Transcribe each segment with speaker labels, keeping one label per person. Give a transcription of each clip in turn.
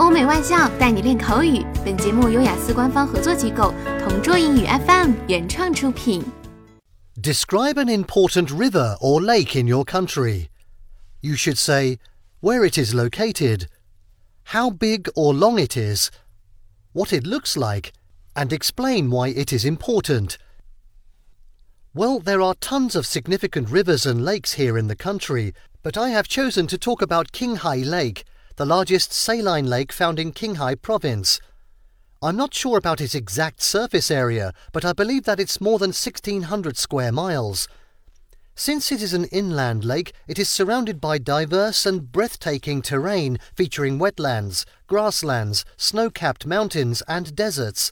Speaker 1: 欧美外教带你练口语。本节目由雅思官方合作机构同桌英语 FM 原创出品。
Speaker 2: Describe an important river or lake in your country. You should say where it is located, how big or long it is, what it looks like, and explain why it is important. Well, there are tons of significant rivers and lakes here in the country, but I have chosen to talk about Qinghai Lake, the largest saline lake found in Qinghai province. I'm not sure about its exact surface area, but I believe that it's more than 1600 square miles. Since it is an inland lake, it is surrounded by diverse and breathtaking terrain featuring wetlands, grasslands, snow capped mountains, and deserts.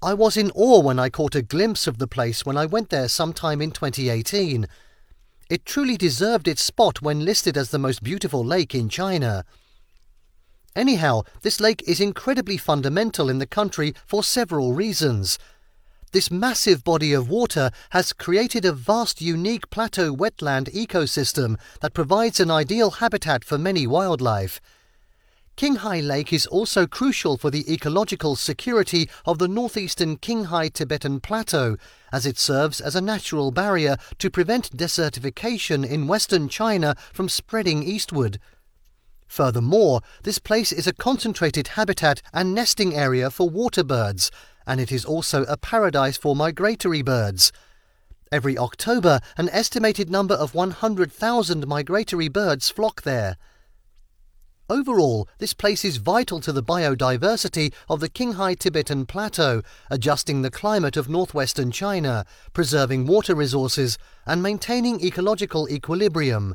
Speaker 2: I was in awe when I caught a glimpse of the place when I went there sometime in 2018. It truly deserved its spot when listed as the most beautiful lake in China. Anyhow, this lake is incredibly fundamental in the country for several reasons. This massive body of water has created a vast unique plateau wetland ecosystem that provides an ideal habitat for many wildlife. Qinghai Lake is also crucial for the ecological security of the northeastern Qinghai Tibetan Plateau, as it serves as a natural barrier to prevent desertification in western China from spreading eastward. Furthermore, this place is a concentrated habitat and nesting area for water birds, and it is also a paradise for migratory birds. Every October, an estimated number of 100,000 migratory birds flock there. Overall, this place is vital to the biodiversity of the Qinghai Tibetan Plateau, adjusting the climate of northwestern China, preserving water resources, and maintaining ecological equilibrium.